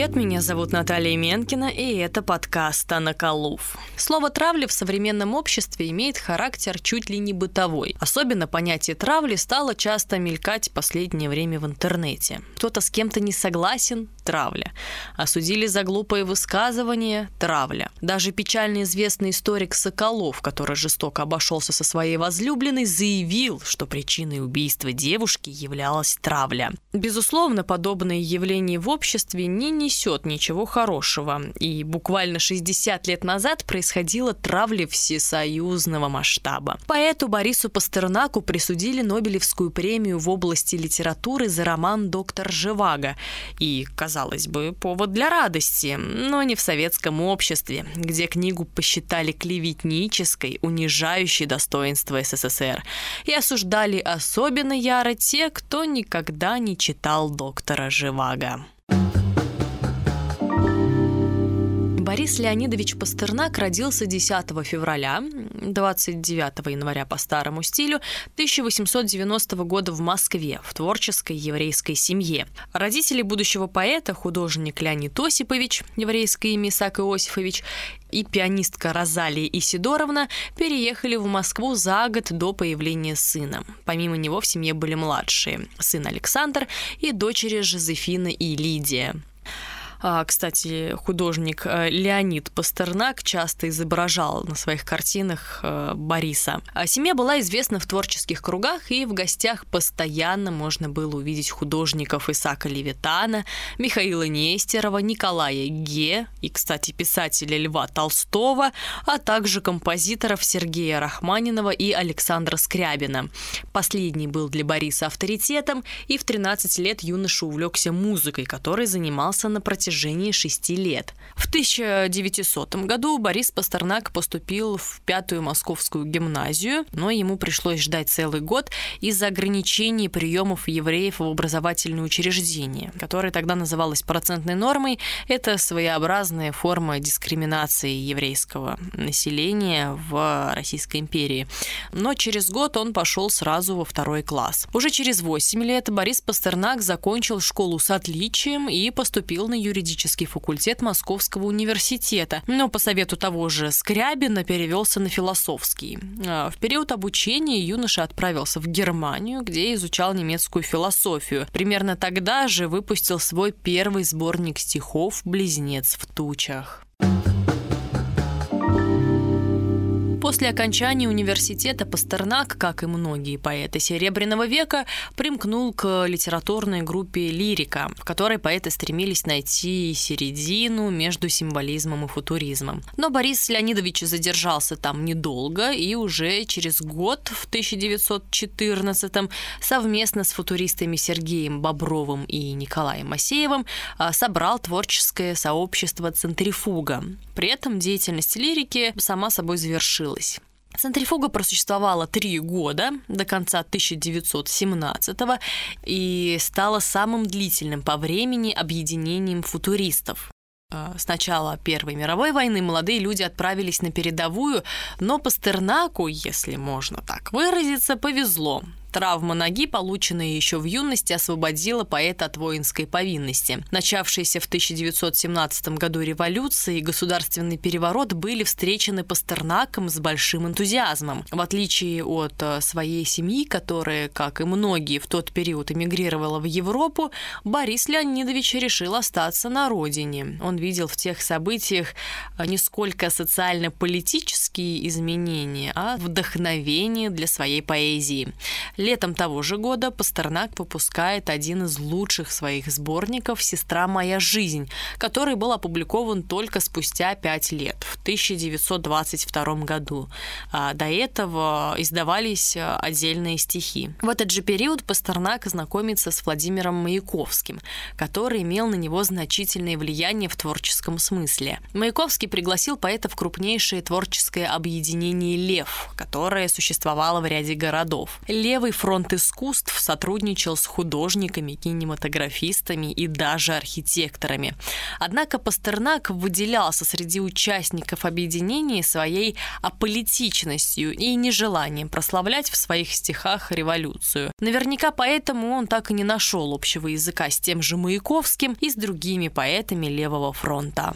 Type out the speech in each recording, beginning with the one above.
Привет, меня зовут Наталья Менкина, и это подкаст «Анаколув». Слово «травля» в современном обществе имеет характер чуть ли не бытовой. Особенно понятие травли стало часто мелькать в последнее время в интернете. Кто-то с кем-то не согласен – травля. Осудили за глупое высказывание – травля. Даже печально известный историк Соколов, который жестоко обошелся со своей возлюбленной, заявил, что причиной убийства девушки являлась травля. Безусловно, подобное явление в обществе не несет ничего хорошего. И буквально 60 лет назад происходила травля всесоюзного масштаба. Поэту Борису Пастернаку присудили Нобелевскую премию в области литературы за роман «Доктор Живаго». И, казалось бы, повод для радости, но не в советском обществе, где книгу посчитали клеветнической, унижающей достоинство СССР, и осуждали особенно яро те, кто никогда не читал «Доктора Живаго». Борис Леонидович Пастернак родился 10 февраля, 29 января по старому стилю, 1890 года в Москве, в творческой еврейской семье. Родители будущего поэта, художник Леонид Осипович, еврейское имя Исаак Иосифович, и пианистка Розалия Исидоровна переехали в Москву за год до появления сына. Помимо него в семье были младшие – сын Александр и дочери Жозефина и Лидия. А, кстати, художник э, Леонид Пастернак часто изображал на своих картинах э, Бориса. А семья была известна в творческих кругах, и в гостях постоянно можно было увидеть художников Исака Левитана, Михаила Нестерова, Николая Ге и, кстати, писателя Льва Толстого, а также композиторов Сергея Рахманинова и Александра Скрябина. Последний был для Бориса авторитетом, и в 13 лет юноша увлекся музыкой, которой занимался на протяжении протяжении шести лет. В 1900 году Борис Пастернак поступил в пятую московскую гимназию, но ему пришлось ждать целый год из-за ограничений приемов евреев в образовательные учреждения, которое тогда называлось процентной нормой. Это своеобразная форма дискриминации еврейского населения в Российской империи. Но через год он пошел сразу во второй класс. Уже через 8 лет Борис Пастернак закончил школу с отличием и поступил на юридический юридический факультет Московского университета, но по совету того же Скрябина перевелся на философский. А, в период обучения юноша отправился в Германию, где изучал немецкую философию. Примерно тогда же выпустил свой первый сборник стихов «Близнец в тучах». После окончания университета Пастернак, как и многие поэты Серебряного века, примкнул к литературной группе «Лирика», в которой поэты стремились найти середину между символизмом и футуризмом. Но Борис Леонидович задержался там недолго и уже через год, в 1914 совместно с футуристами Сергеем Бобровым и Николаем Масеевым а, собрал творческое сообщество «Центрифуга». При этом деятельность лирики сама собой завершилась завершилась. Центрифуга просуществовала три года, до конца 1917-го, и стала самым длительным по времени объединением футуристов. А, с начала Первой мировой войны молодые люди отправились на передовую, но Пастернаку, если можно так выразиться, повезло. Травма ноги, полученная еще в юности, освободила поэта от воинской повинности. Начавшиеся в 1917 году революция и государственный переворот были встречены Пастернаком с большим энтузиазмом. В отличие от э, своей семьи, которая, как и многие в тот период, эмигрировала в Европу, Борис Леонидович решил остаться на родине. Он видел в тех событиях э, не сколько социально-политические изменения, а вдохновение для своей поэзии. Летом того же года Пастернак выпускает один из лучших своих сборников «Сестра моя жизнь», который был опубликован только спустя пять лет, в 1922 году. А до этого издавались отдельные стихи. В этот же период Пастернак знакомится с Владимиром Маяковским, который имел на него значительное влияние в творческом смысле. Маяковский пригласил поэта в крупнейшее творческое объединение «Лев», которое существовало в ряде городов. Левый Левый фронт искусств сотрудничал с художниками, кинематографистами и даже архитекторами. Однако Пастернак выделялся среди участников объединения своей аполитичностью и нежеланием прославлять в своих стихах революцию. Наверняка поэтому он так и не нашел общего языка с тем же Маяковским и с другими поэтами Левого фронта.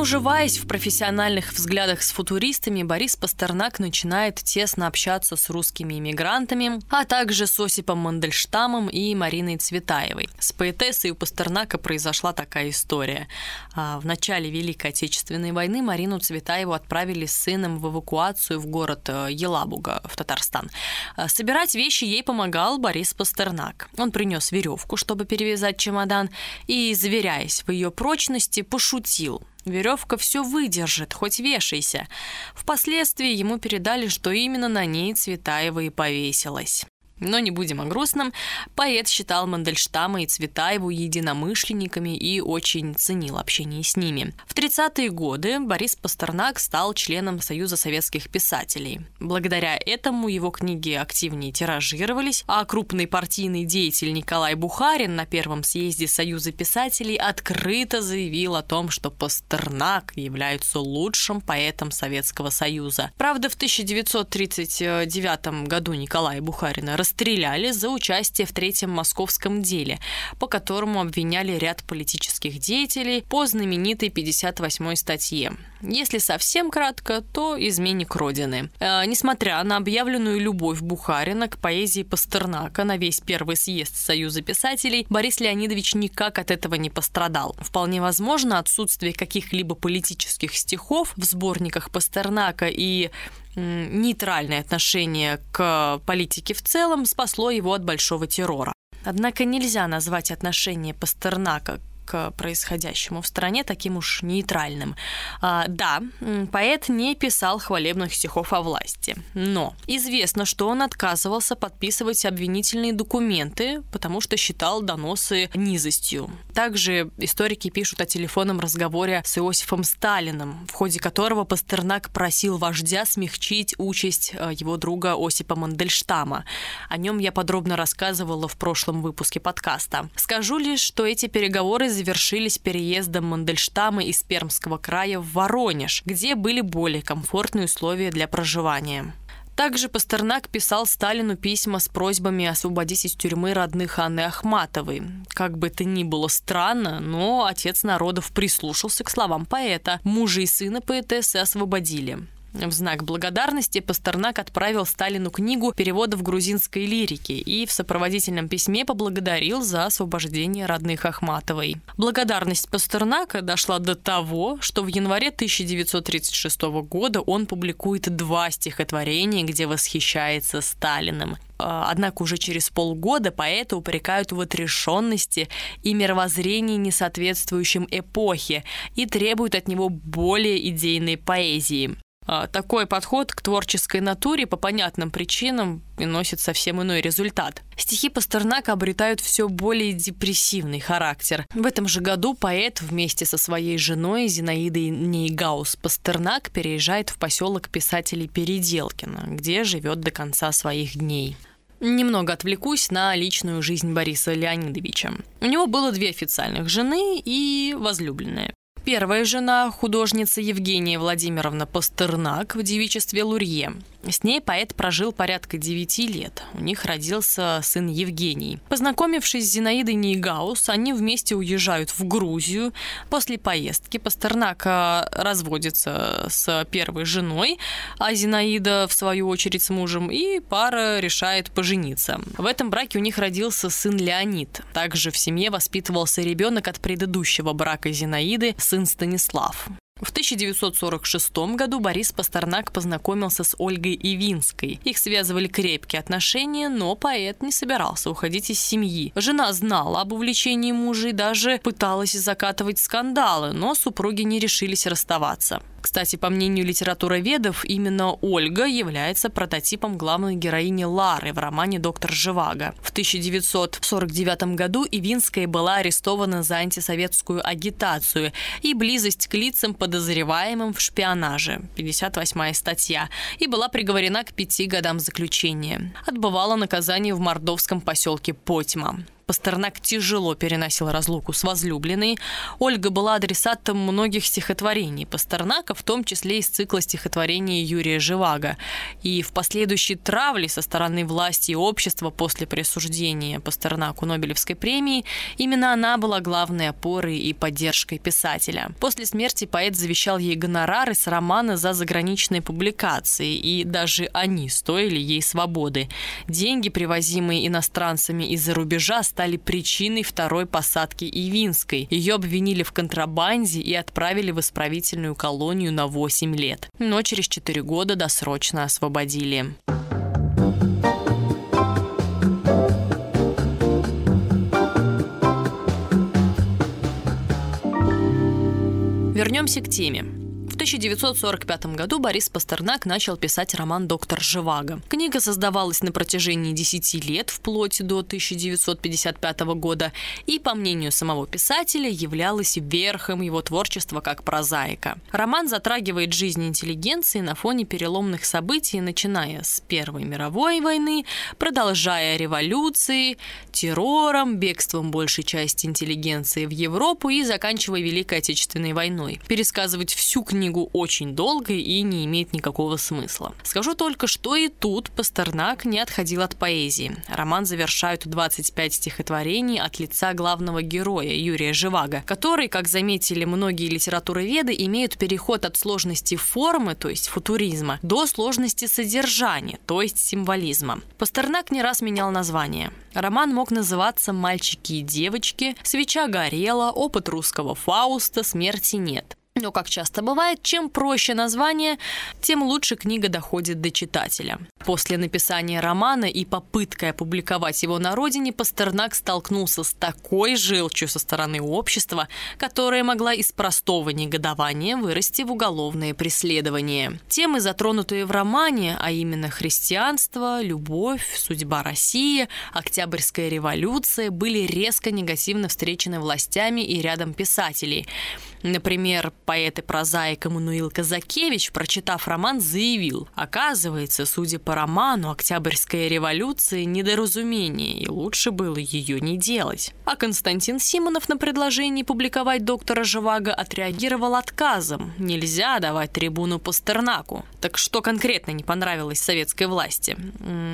Уживаясь в профессиональных взглядах с футуристами, Борис Пастернак начинает тесно общаться с русскими иммигрантами, а также с Осипом Мандельштамом и Мариной Цветаевой. С поэтессой у Пастернака произошла такая история. А, в начале Великой Отечественной войны Марину Цветаеву отправили с сыном в эвакуацию в город э, Елабуга в Татарстан. А, собирать вещи ей помогал Борис Пастернак. Он принес веревку, чтобы перевязать чемодан, и, заверяясь в ее прочности, пошутил. Веревка все выдержит, хоть вешайся. Впоследствии ему передали, что именно на ней Цветаева и повесилась. Но не будем о грустном. Поэт считал Мандельштама и Цветаеву единомышленниками и очень ценил общение с ними. В 30-е годы Борис Пастернак стал членом Союза советских писателей. Благодаря этому его книги активнее тиражировались, а крупный партийный деятель Николай Бухарин на первом съезде Союза писателей открыто заявил о том, что Пастернак является лучшим поэтом Советского Союза. Правда, в 1939 году Николая Бухарина расстреляли за участие в Третьем московском деле, по которому обвиняли ряд политических деятелей по знаменитой 58-й статье. Если совсем кратко, то изменник Родины. Э, несмотря на объявленную любовь Бухарина к поэзии Пастернака на весь первый съезд Союза писателей, Борис Леонидович никак от этого не пострадал. Вполне возможно, отсутствие каких-либо политических стихов в сборниках Пастернака и нейтральное отношение к политике в целом спасло его от большого террора. Однако нельзя назвать отношение Пастернака к происходящему в стране таким уж нейтральным. А, да, поэт не писал хвалебных стихов о власти, но известно, что он отказывался подписывать обвинительные документы, потому что считал доносы низостью. Также историки пишут о телефонном разговоре с Иосифом Сталиным, в ходе которого Пастернак просил вождя смягчить участь э, его друга Осипа Мандельштама. О нем я подробно рассказывала в прошлом выпуске подкаста. Скажу лишь, что эти переговоры завершились переездом Мандельштама из Пермского края в Воронеж, где были более комфортные условия для проживания. Также Пастернак писал Сталину письма с просьбами освободить из тюрьмы родных Анны Ахматовой. Как бы это ни было странно, но отец народов прислушался к словам поэта. Мужа и сына поэтессы освободили. В знак благодарности Пастернак отправил Сталину книгу переводов грузинской лирики и в сопроводительном письме поблагодарил за освобождение родных Ахматовой. Благодарность Пастернака дошла до того, что в январе 1936 года он публикует два стихотворения, где восхищается Сталиным. А, однако уже через полгода поэта упрекают в отрешенности и мировоззрении, несоответствующем эпохе, и требуют от него более идейной поэзии. А, такой подход к творческой натуре по понятным причинам приносит совсем иной результат. Стихи Пастернака обретают все более депрессивный характер. В этом же году поэт вместе со своей женой Зинаидой Нейгаус Пастернак переезжает в поселок писателей Переделкино, где живет до конца своих дней. Немного отвлекусь на личную жизнь Бориса Леонидовича. У него было две официальных жены и возлюбленная. Первая жена, художница Евгения Владимировна Пастернак в девичестве Лурье. С ней поэт прожил порядка 9 лет. У них родился сын Евгений. Познакомившись с Зинаидой Нейгаус, они вместе уезжают в Грузию. После поездки Пастернак разводится с первой женой, а Зинаида, в свою очередь, с мужем, и пара решает пожениться. В этом браке у них родился сын Леонид. Также в семье воспитывался ребенок от предыдущего брака Зинаиды, сын Станислав. В 1946 году Борис Пастернак познакомился с Ольгой Ивинской. Их связывали крепкие отношения, но поэт не собирался уходить из семьи. Жена знала об увлечении мужа и даже пыталась закатывать скандалы, но супруги не решились расставаться. Кстати, по мнению литературоведов, именно Ольга является прототипом главной героини Лары в романе «Доктор Живаго». В 1949 году Ивинская была арестована за антисоветскую агитацию и близость к лицам, под подозреваемым в шпионаже, 58 статья, и была приговорена к пяти годам заключения. Отбывала наказание в мордовском поселке Потьма. Пастернак тяжело переносил разлуку с возлюбленной. Ольга была адресатом многих стихотворений Пастернака, в том числе из цикла стихотворений Юрия Живаго. И в последующей травле со стороны власти и общества после присуждения Пастернаку Нобелевской премии именно она была главной опорой и поддержкой писателя. После смерти поэт завещал ей гонорары с романа за заграничные публикации, и даже они стоили ей свободы. Деньги, привозимые иностранцами из-за рубежа, причиной второй посадки Ивинской. Ее обвинили в контрабанде и отправили в исправительную колонию на 8 лет. Но через 4 года досрочно освободили. Вернемся к теме. 1945 году Борис Пастернак начал писать роман «Доктор Живаго». Книга создавалась на протяжении 10 лет, вплоть до 1955 года, и, по мнению самого писателя, являлась верхом его творчества как прозаика. Роман затрагивает жизнь интеллигенции на фоне переломных событий, начиная с Первой мировой войны, продолжая революцией, террором, бегством большей части интеллигенции в Европу и заканчивая Великой Отечественной войной. Пересказывать всю книгу книгу очень долго и не имеет никакого смысла. Скажу только, что и тут Пастернак не отходил от поэзии. Роман завершают 25 стихотворений от лица главного героя Юрия Живаго, который, как заметили многие литературоведы, имеют переход от сложности формы, то есть футуризма, до сложности содержания, то есть символизма. Пастернак не раз менял название. Роман мог называться «Мальчики и девочки», «Свеча горела», «Опыт русского Фауста», «Смерти нет». Но, как часто бывает, чем проще название, тем лучше книга доходит до читателя. После написания романа и попыткой опубликовать его на родине, Пастернак столкнулся с такой желчью со стороны общества, которая могла из простого негодования вырасти в уголовное преследование. Темы, затронутые в романе, а именно христианство, любовь, судьба России, Октябрьская революция, были резко негативно встречены властями и рядом писателей – Например, поэт и прозаик Эммануил Казакевич, прочитав роман, заявил, оказывается, судя по роману, Октябрьская революция – недоразумение, и лучше было ее не делать. А Константин Симонов на предложение публиковать доктора Живаго отреагировал отказом. Нельзя давать трибуну Пастернаку. Так что конкретно не понравилось советской власти?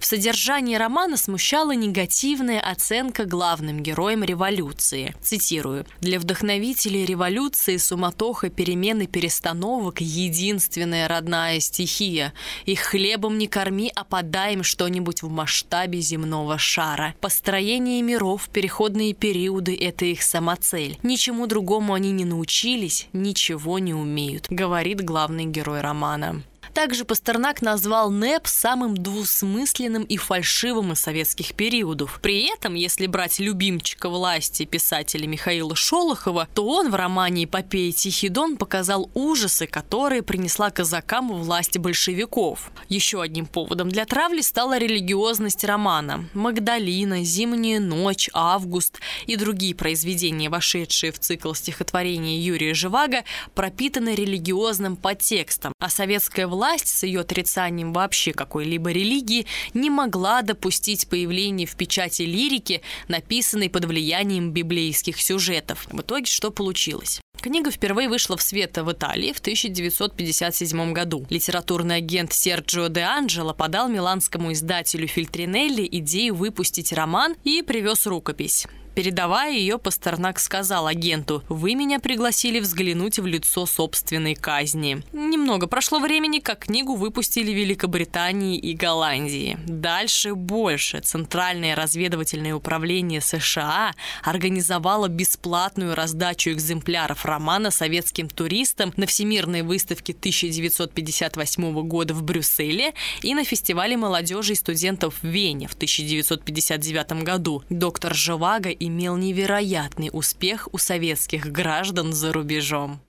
В содержании романа смущала негативная оценка главным героем революции. Цитирую. «Для вдохновителей революции Эмоции, суматоха, перемены, перестановок – единственная родная стихия. Их хлебом не корми, а подай им что-нибудь в масштабе земного шара. Построение миров, переходные периоды – это их самоцель. Ничему другому они не научились, ничего не умеют, говорит главный герой романа. Также Пастернак назвал НЭП самым двусмысленным и фальшивым из советских периодов. При этом, если брать любимчика власти писателя Михаила Шолохова, то он в романе «Эпопея Тихий Дон» показал ужасы, которые принесла казакам власть большевиков. Еще одним поводом для травли стала религиозность романа. «Магдалина», «Зимняя ночь», «Август» и другие произведения, вошедшие в цикл стихотворений Юрия Живаго, пропитаны религиозным подтекстом, а советская власть власть с ее отрицанием вообще какой-либо религии не могла допустить появления в печати лирики, написанной под влиянием библейских сюжетов. В итоге что получилось? Книга впервые вышла в свет в Италии в 1957 году. Литературный агент Серджио де Анджело подал миланскому издателю Фильтринелли идею выпустить роман и привез рукопись. Передавая ее, Пастернак сказал агенту, «Вы меня пригласили взглянуть в лицо собственной казни». Немного прошло времени, как книгу выпустили в Великобритании и Голландии. Дальше больше. Центральное разведывательное управление США организовало бесплатную раздачу экземпляров романа советским туристам на Всемирной выставке 1958 года в Брюсселе и на фестивале молодежи и студентов в Вене в 1959 году. Доктор Живаго и имел невероятный успех у советских граждан за рубежом.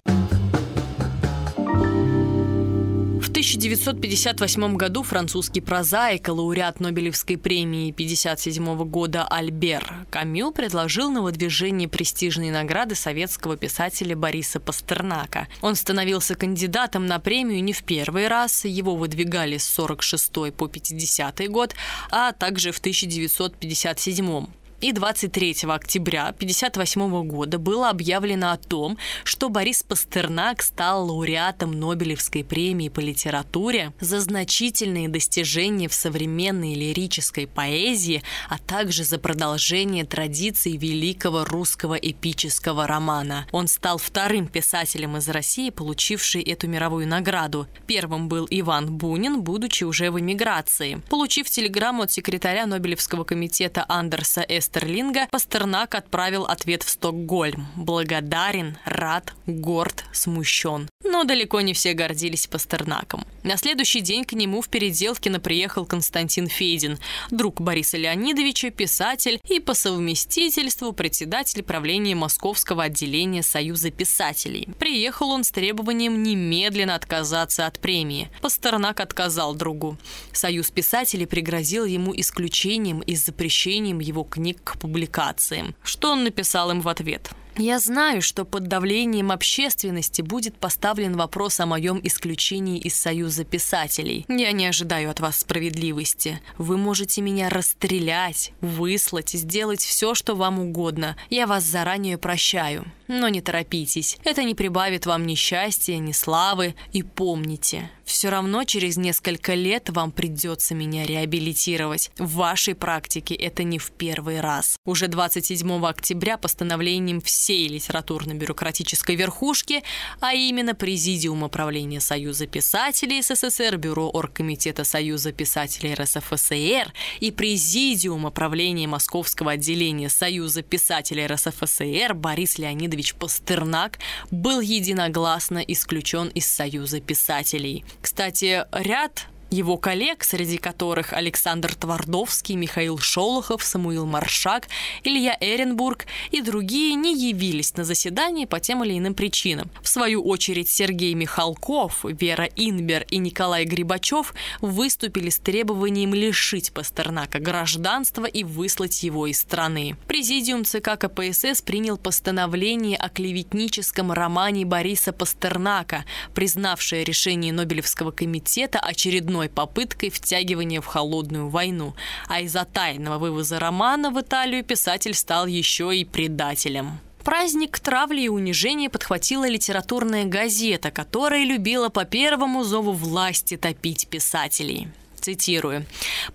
1958 году французский прозаик, лауреат Нобелевской премии 1957 года Альбер Камю предложил на выдвижение престижной награды советского писателя Бориса Пастернака. Он становился кандидатом на премию не в первый раз, его выдвигали с 46 по 50 год, а также в 1957 и 23 октября 1958 года было объявлено о том, что Борис Пастернак стал лауреатом Нобелевской премии по литературе за значительные достижения в современной лирической поэзии, а также за продолжение традиций великого русского эпического романа. Он стал вторым писателем из России, получивший эту мировую награду. Первым был Иван Бунин, будучи уже в эмиграции. Получив телеграмму от секретаря Нобелевского комитета Андерса С. Стерлинга, Пастернак отправил ответ в Стокгольм. Благодарен, рад, горд, смущен. Но далеко не все гордились Пастернаком. На следующий день к нему в Переделкино приехал Константин Федин, друг Бориса Леонидовича, писатель и по совместительству председатель правления Московского отделения Союза писателей. Приехал он с требованием немедленно отказаться от премии. Пастернак отказал другу. Союз писателей пригрозил ему исключением и запрещением его книг к публикациям. Что он написал им в ответ? Я знаю, что под давлением общественности будет поставлен вопрос о моем исключении из Союза писателей. Я не ожидаю от вас справедливости. Вы можете меня расстрелять, выслать, сделать все, что вам угодно. Я вас заранее прощаю. Но не торопитесь. Это не прибавит вам ни счастья, ни славы. И помните, все равно через несколько лет вам придется меня реабилитировать. В вашей практике это не в первый раз. Уже 27 октября постановлением всей литературно-бюрократической верхушки, а именно Президиума правления Союза писателей СССР, Бюро Оргкомитета Союза писателей РСФСР и Президиума правления Московского отделения Союза писателей РСФСР Борис Леонидович Пастернак был единогласно исключен из Союза писателей. Кстати, ряд его коллег, среди которых Александр Твардовский, Михаил Шолохов, Самуил Маршак, Илья Эренбург и другие не явились на заседании по тем или иным причинам. В свою очередь Сергей Михалков, Вера Инбер и Николай Грибачев выступили с требованием лишить Пастернака гражданства и выслать его из страны. Президиум ЦК КПСС принял постановление о клеветническом романе Бориса Пастернака, признавшее решение Нобелевского комитета очередной очередной попыткой втягивания в холодную войну, а из-за тайного вывоза романа в Италию писатель стал еще и предателем. Праздник травли и унижения подхватила литературная газета, которая любила по первому зову власти топить писателей. Цитирую.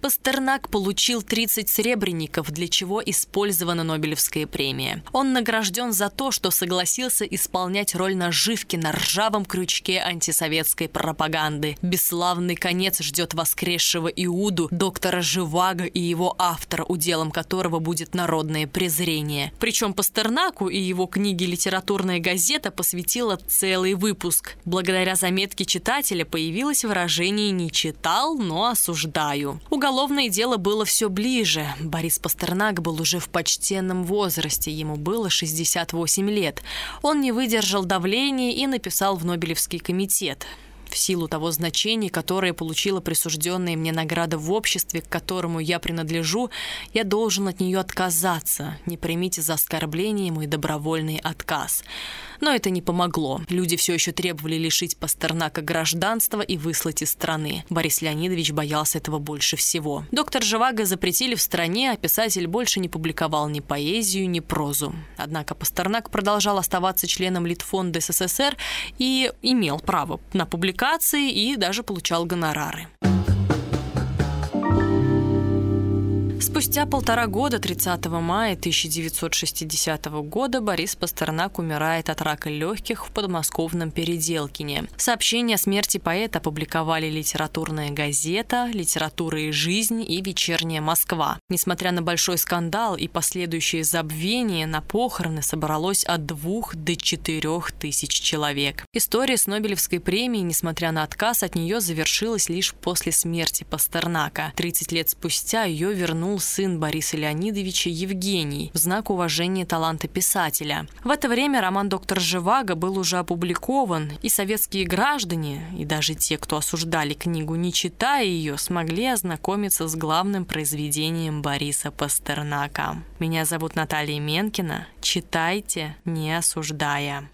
«Пастернак получил 30 сребреников, для чего использована Нобелевская премия. Он награжден за то, что согласился исполнять роль наживки на ржавом крючке антисоветской пропаганды. Бесславный конец ждет воскресшего Иуду, доктора Живаго и его автора, уделом которого будет народное презрение. Причем Пастернаку и его книге «Литературная газета» посвятила целый выпуск. Благодаря заметке читателя появилось выражение «не читал, но осуждаю. Уголовное дело было все ближе. Борис Пастернак был уже в почтенном возрасте, ему было 68 лет. Он не выдержал давления и написал в Нобелевский комитет в силу того значения, которое получила присужденная мне награда в обществе, к которому я принадлежу, я должен от нее отказаться. Не примите за оскорбление мой добровольный отказ. Но это не помогло. Люди все еще требовали лишить Пастернака гражданства и выслать из страны. Борис Леонидович боялся этого больше всего. Доктор Живаго запретили в стране, а писатель больше не публиковал ни поэзию, ни прозу. Однако Пастернак продолжал оставаться членом Литфонда СССР и имел право на публикации и даже получал гонорары. Спустя полтора года, 30 мая 1960 года, Борис Пастернак умирает от рака легких в подмосковном Переделкине. Сообщение о смерти поэта опубликовали литературная газета, литература и жизнь и вечерняя Москва. Несмотря на большой скандал и последующее забвение, на похороны собралось от двух до четырех тысяч человек. История с Нобелевской премией, несмотря на отказ от нее, завершилась лишь после смерти Пастернака. 30 лет спустя ее вернули упомянул сын Бориса Леонидовича Евгений в знак уважения таланта писателя. В это время роман «Доктор Живаго» был уже опубликован, и советские граждане, и даже те, кто осуждали книгу, не читая ее, смогли ознакомиться с главным произведением Бориса Пастернака. Меня зовут Наталья Менкина. Читайте, не осуждая.